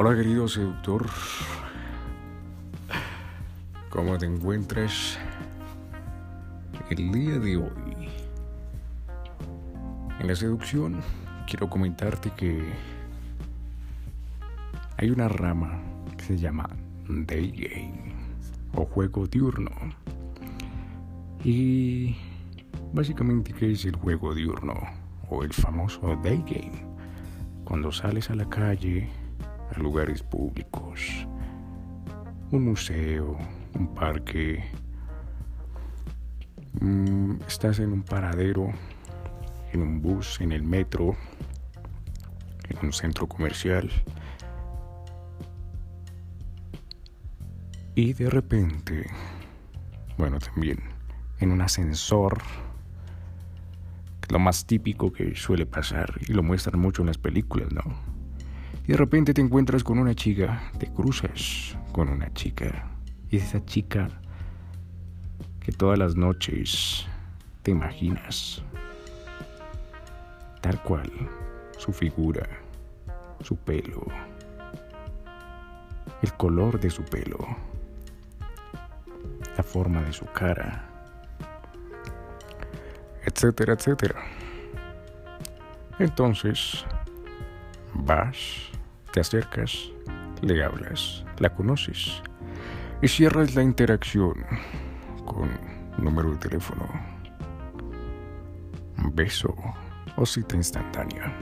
Hola querido seductor, ¿cómo te encuentras el día de hoy? En la seducción quiero comentarte que hay una rama que se llama Day Game o juego diurno. Y básicamente, ¿qué es el juego diurno o el famoso Day Game? Cuando sales a la calle, a lugares públicos, un museo, un parque, mm, estás en un paradero, en un bus, en el metro, en un centro comercial. Y de repente, bueno, también en un ascensor, lo más típico que suele pasar y lo muestran mucho en las películas, ¿no? Y de repente te encuentras con una chica, te cruzas con una chica. Y es esa chica que todas las noches te imaginas. Tal cual, su figura, su pelo, el color de su pelo, la forma de su cara, etcétera, etcétera. Entonces, vas te acercas, le hablas, la conoces y cierras la interacción con número de teléfono, beso o cita instantánea.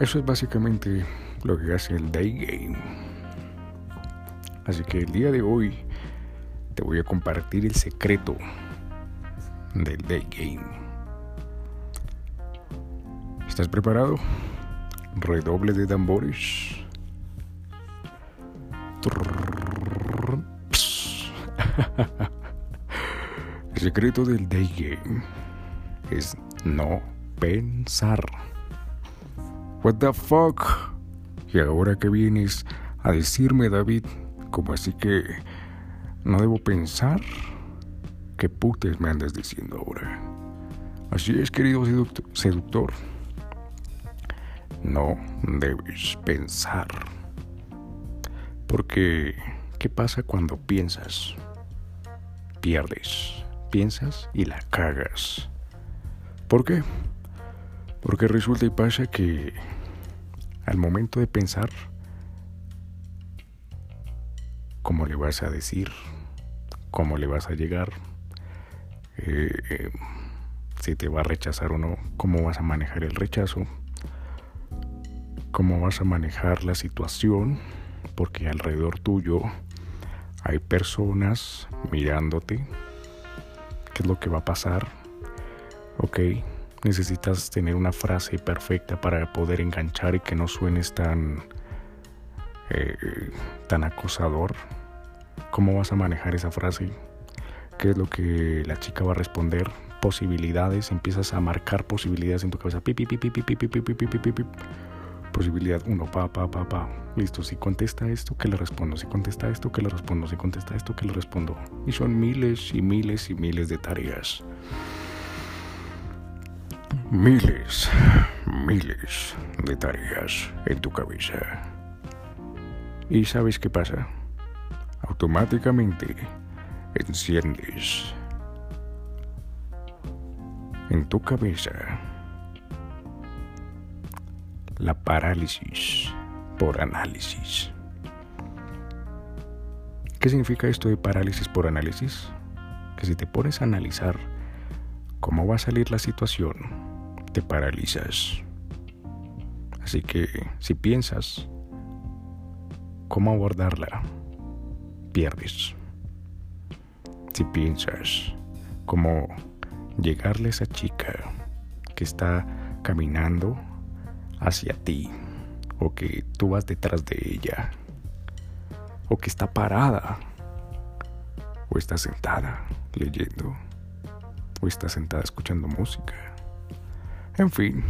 Eso es básicamente lo que hace el day game. Así que el día de hoy te voy a compartir el secreto del day game. ¿Estás preparado? Redoble de tambores. El secreto del day game es no pensar. What the fuck? Y ahora que vienes a decirme, David, como así que no debo pensar, ¿qué putes me andas diciendo ahora? Así es, querido seductor no debes pensar. Porque, ¿qué pasa cuando piensas? Pierdes, piensas y la cagas. ¿Por qué? Porque resulta y pasa que al momento de pensar, ¿cómo le vas a decir? ¿Cómo le vas a llegar? Eh, eh, si te va a rechazar o no, cómo vas a manejar el rechazo cómo vas a manejar la situación, porque alrededor tuyo hay personas mirándote, qué es lo que va a pasar, ok, necesitas tener una frase perfecta para poder enganchar y que no suenes tan, eh, tan acosador, cómo vas a manejar esa frase, qué es lo que la chica va a responder, posibilidades, empiezas a marcar posibilidades en tu cabeza, Posibilidad 1, pa, pa, pa, pa. Listo, si contesta esto, ¿qué le respondo? Si contesta esto, ¿qué le respondo? Si contesta esto, ¿qué le respondo? Y son miles y miles y miles de tareas. Miles, miles de tareas en tu cabeza. ¿Y sabes qué pasa? Automáticamente enciendes en tu cabeza la parálisis por análisis. ¿Qué significa esto de parálisis por análisis? Que si te pones a analizar cómo va a salir la situación, te paralizas. Así que si piensas cómo abordarla, pierdes. Si piensas cómo llegarle a esa chica que está caminando hacia ti, o que tú vas detrás de ella, o que está parada, o está sentada leyendo, o está sentada escuchando música. En fin,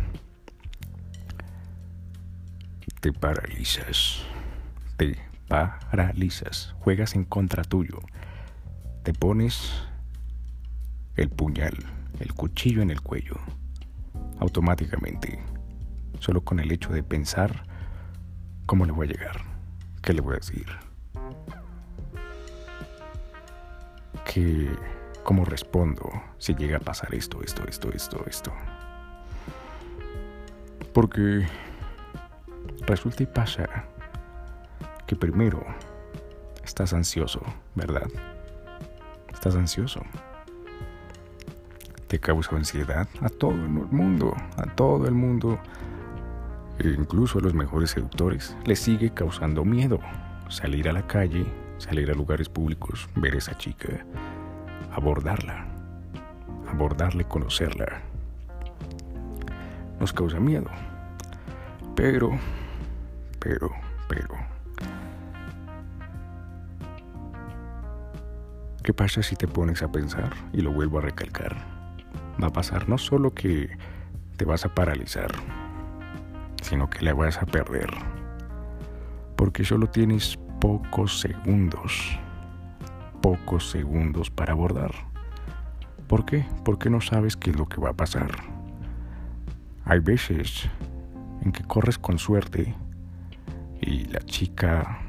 te paralizas, te paralizas, juegas en contra tuyo, te pones el puñal, el cuchillo en el cuello, automáticamente solo con el hecho de pensar ¿Cómo le voy a llegar? ¿Qué le voy a decir? ¿Qué, ¿Cómo respondo si llega a pasar esto, esto, esto, esto, esto? Porque resulta y pasa que primero estás ansioso, ¿verdad? Estás ansioso. Te causa ansiedad a todo el mundo, a todo el mundo, e incluso a los mejores seductores, les sigue causando miedo salir a la calle, salir a lugares públicos, ver a esa chica, abordarla, abordarle, conocerla. Nos causa miedo. Pero, pero, pero. ¿Qué pasa si te pones a pensar? Y lo vuelvo a recalcar. Va a pasar no solo que te vas a paralizar, sino que la vas a perder. Porque solo tienes pocos segundos, pocos segundos para abordar. ¿Por qué? Porque no sabes qué es lo que va a pasar. Hay veces en que corres con suerte y la chica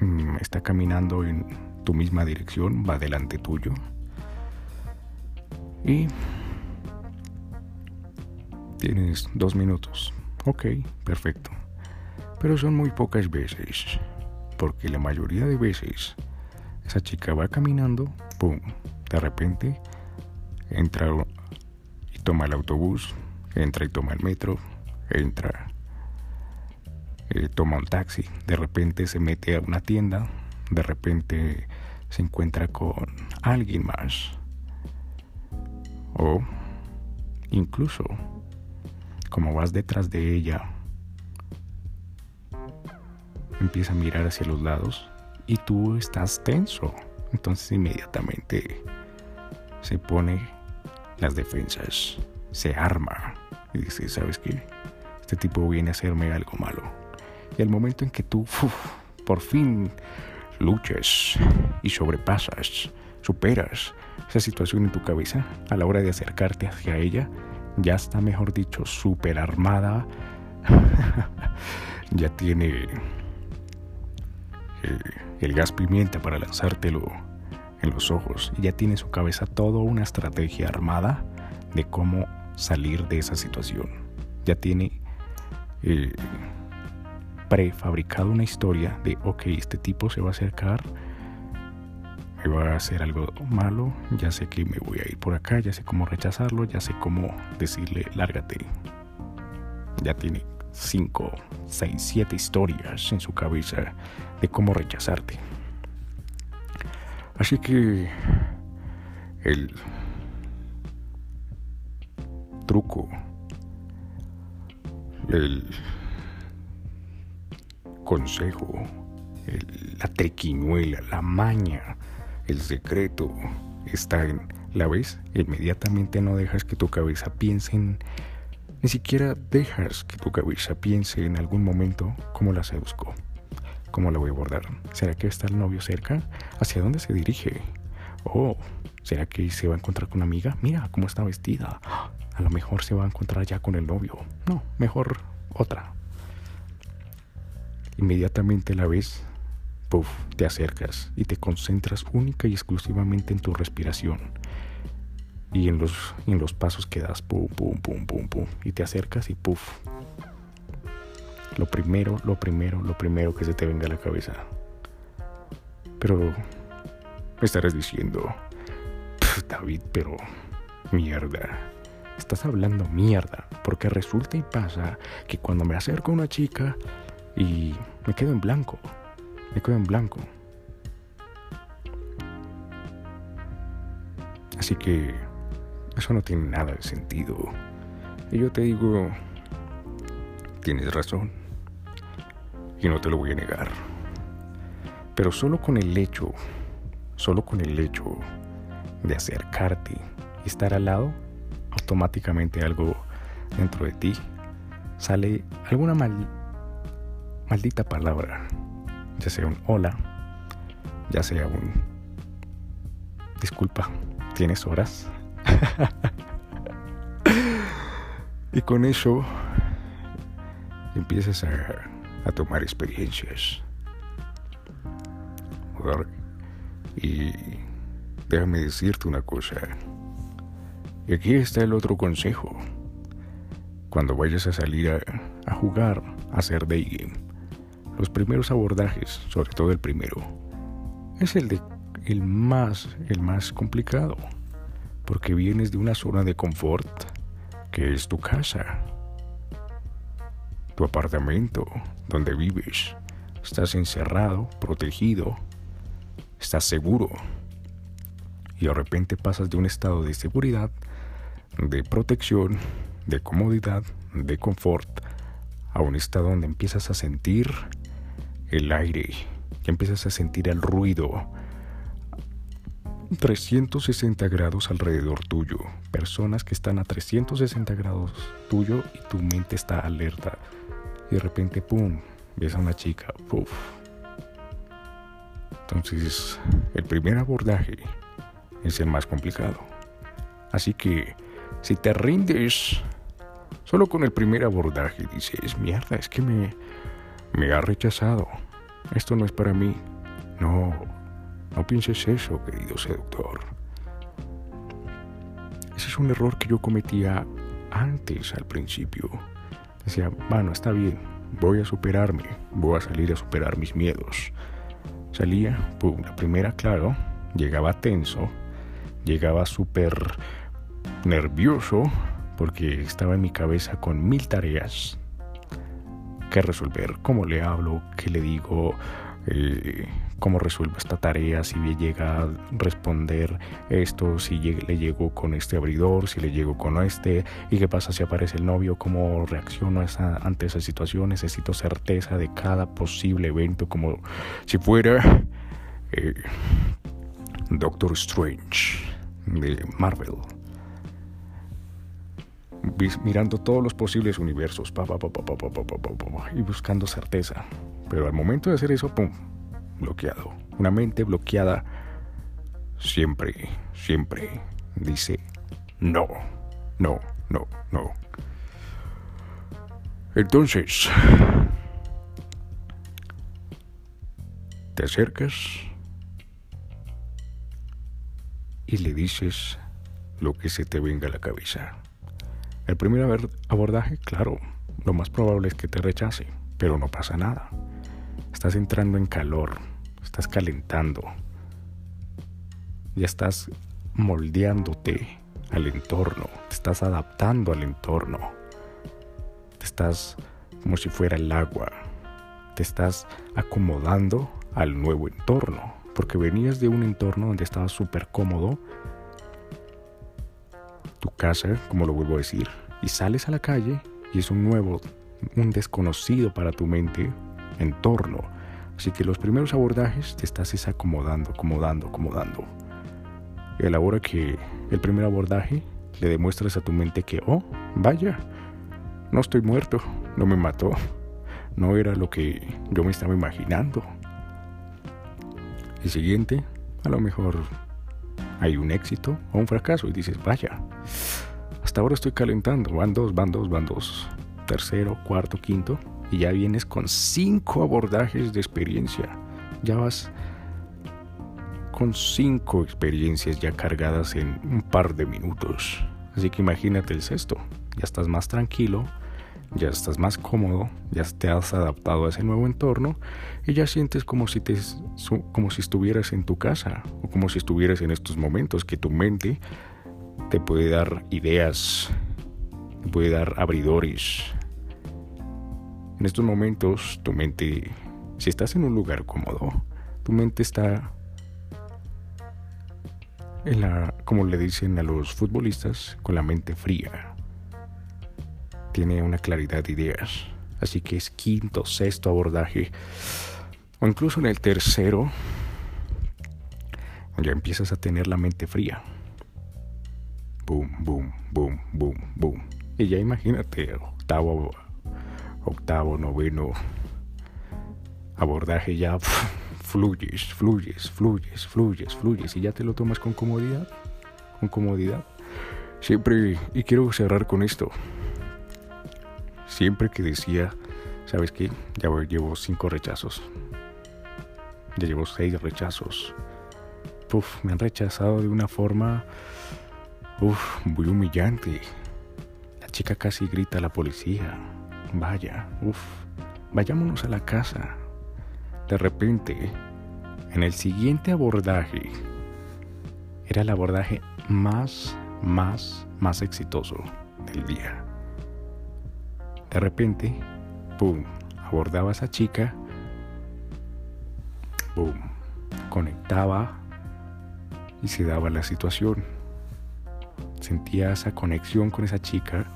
mm, está caminando en tu misma dirección, va delante tuyo. Y tienes dos minutos. Ok, perfecto. Pero son muy pocas veces, porque la mayoría de veces esa chica va caminando, ¡pum! De repente entra y toma el autobús, entra y toma el metro, entra, eh, toma un taxi, de repente se mete a una tienda, de repente se encuentra con alguien más. O incluso, como vas detrás de ella, empieza a mirar hacia los lados y tú estás tenso. Entonces inmediatamente se pone las defensas, se arma y dice, ¿sabes qué? este tipo viene a hacerme algo malo. Y al momento en que tú por fin luchas y sobrepasas, superas esa situación en tu cabeza, a la hora de acercarte hacia ella, ya está, mejor dicho, super armada, ya tiene eh, el gas pimienta para lanzártelo en los ojos y ya tiene su cabeza toda una estrategia armada de cómo salir de esa situación. Ya tiene eh, prefabricado una historia de, ok, este tipo se va a acercar, va a hacer algo malo, ya sé que me voy a ir por acá, ya sé cómo rechazarlo, ya sé cómo decirle, lárgate. Ya tiene 5, 6, 7 historias en su cabeza de cómo rechazarte. Así que el truco el consejo, la trequiñuela, la maña, el secreto está en la vez, inmediatamente no dejas que tu cabeza piense en, ni siquiera dejas que tu cabeza piense en algún momento cómo la seduzco, cómo la voy a abordar. ¿Será que está el novio cerca? ¿Hacia dónde se dirige? Oh, ¿será que se va a encontrar con una amiga? Mira cómo está vestida. A lo mejor se va a encontrar ya con el novio. No, mejor otra. Inmediatamente la ves, puff, te acercas y te concentras única y exclusivamente en tu respiración. Y en los, en los pasos que das, pum, pum, pum, pum, pum. Y te acercas y puff. Lo primero, lo primero, lo primero que se te venga a la cabeza. Pero me estarás diciendo, David, pero mierda estás hablando mierda, porque resulta y pasa que cuando me acerco a una chica y me quedo en blanco, me quedo en blanco. Así que eso no tiene nada de sentido. Y yo te digo, tienes razón, y no te lo voy a negar. Pero solo con el hecho, solo con el hecho de acercarte y estar al lado, automáticamente algo dentro de ti sale alguna maldita palabra, ya sea un hola, ya sea un disculpa, tienes horas. y con eso empiezas a, a tomar experiencias. Y déjame decirte una cosa. Y aquí está el otro consejo. Cuando vayas a salir a, jugar, a hacer day game, los primeros abordajes, sobre todo el primero, es el de el más, el más complicado, porque vienes de una zona de confort que es tu casa, tu apartamento, donde vives. Estás encerrado, protegido, estás seguro. Y de repente pasas de un estado de seguridad, de protección, de comodidad, de confort, a un estado donde empiezas a sentir el aire, que empiezas a sentir el ruido, 360 grados alrededor tuyo. Personas que están a 360 grados tuyo y tu mente está alerta. Y de repente, ¡pum!, ves a una chica. ¡Puf! Entonces, el primer abordaje es el más complicado. Así que, si te rindes solo con el primer abordaje, dices, mierda, es que me, me ha rechazado. Esto no es para mí. No, no pienses eso, querido seductor. Ese es un error que yo cometía antes, al principio. Decía, bueno, está bien, voy a superarme, voy a salir a superar mis miedos. Salía, pum, la primera, claro, llegaba tenso, llegaba súper nervioso porque estaba en mi cabeza con mil tareas resolver. ¿Cómo le hablo? ¿Qué le digo? Eh, cómo resuelvo esta tarea, si llega a responder esto, si le llego con este abridor, si le llego con este, y qué pasa si aparece el novio, cómo reacciono ante esa situación, necesito certeza de cada posible evento, como si fuera eh, Doctor Strange de Marvel. Mirando todos los posibles universos y buscando certeza. Pero al momento de hacer eso, ¡pum! bloqueado. Una mente bloqueada siempre, siempre dice no, no, no, no. Entonces, te acercas y le dices lo que se te venga a la cabeza. El primer abordaje, claro, lo más probable es que te rechace, pero no pasa nada. Estás entrando en calor, estás calentando, ya estás moldeándote al entorno, te estás adaptando al entorno, te estás como si fuera el agua, te estás acomodando al nuevo entorno, porque venías de un entorno donde estabas súper cómodo, casa, como lo vuelvo a decir, y sales a la calle y es un nuevo, un desconocido para tu mente, entorno. Así que los primeros abordajes te estás acomodando, acomodando, acomodando. Y a la hora que el primer abordaje le demuestras a tu mente que, oh, vaya, no estoy muerto, no me mató, no era lo que yo me estaba imaginando. El siguiente, a lo mejor hay un éxito o un fracaso y dices, vaya, hasta ahora estoy calentando, van dos, van dos, van dos, tercero, cuarto, quinto y ya vienes con cinco abordajes de experiencia. Ya vas con cinco experiencias ya cargadas en un par de minutos. Así que imagínate el sexto. Ya estás más tranquilo, ya estás más cómodo, ya te has adaptado a ese nuevo entorno y ya sientes como si, te, como si estuvieras en tu casa o como si estuvieras en estos momentos que tu mente te puede dar ideas, te puede dar abridores, en estos momentos tu mente, si estás en un lugar cómodo, tu mente está en la, como le dicen a los futbolistas, con la mente fría. Tiene una claridad de ideas. Así que es quinto, sexto abordaje. O incluso en el tercero, ya empiezas a tener la mente fría. Boom, boom, boom, boom, boom. Y ya imagínate, octavo octavo, noveno abordaje ya fluyes, fluyes, fluyes, fluyes, fluyes y ya te lo tomas con comodidad, con comodidad. Siempre, y quiero cerrar con esto, siempre que decía ¿Sabes qué? Ya llevo cinco rechazos. Ya llevo seis rechazos. Uf, me han rechazado de una forma uf, muy humillante. La chica casi grita a la policía. Vaya, uf, vayámonos a la casa. De repente, en el siguiente abordaje, era el abordaje más, más, más exitoso del día. De repente, ¡pum! Abordaba a esa chica, ¡pum! Conectaba y se daba la situación. Sentía esa conexión con esa chica,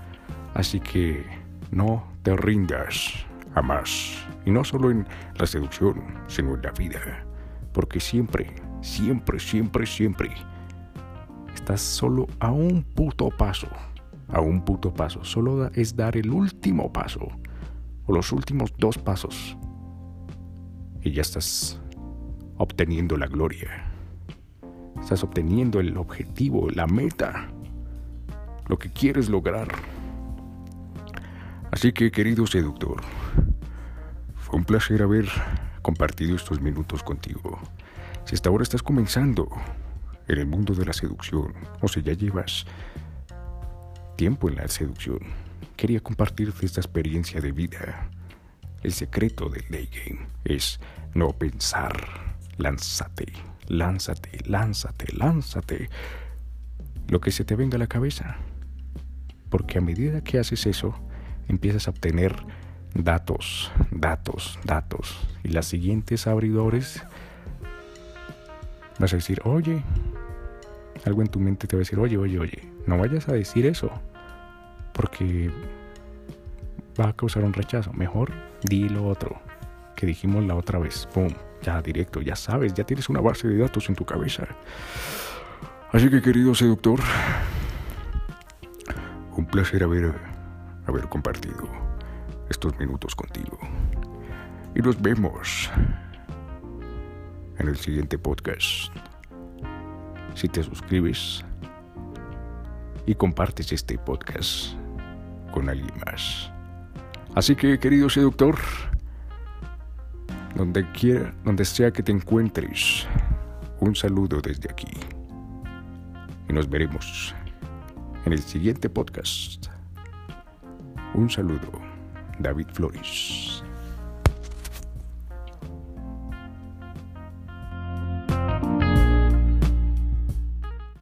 así que no te rindas jamás. Y no solo en la seducción, sino en la vida. Porque siempre, siempre, siempre, siempre estás solo a un puto paso. A un puto paso. Solo es dar el último paso. O los últimos dos pasos. Y ya estás obteniendo la gloria. Estás obteniendo el objetivo, la meta, lo que quieres lograr. Así que, querido seductor, fue un placer haber compartido estos minutos contigo. Si hasta ahora estás comenzando en el mundo de la seducción, o si ya llevas tiempo en la seducción, quería compartirte esta experiencia de vida. El secreto del day game es no pensar, lánzate lánzate, lánzate, lánzate. Lo que se te venga a la cabeza. Porque a medida que haces eso, empiezas a obtener datos, datos, datos. Y las siguientes abridores vas a decir, oye, algo en tu mente te va a decir, oye, oye, oye, no vayas a decir eso. Porque va a causar un rechazo. Mejor di lo otro que dijimos la otra vez. ¡Pum! ya directo, ya sabes, ya tienes una base de datos en tu cabeza. Así que querido seductor, un placer haber, haber compartido estos minutos contigo. Y nos vemos en el siguiente podcast. Si te suscribes y compartes este podcast con alguien más. Así que, querido seductor, donde quiera, donde sea que te encuentres, un saludo desde aquí. Y nos veremos en el siguiente podcast. Un saludo, David Flores.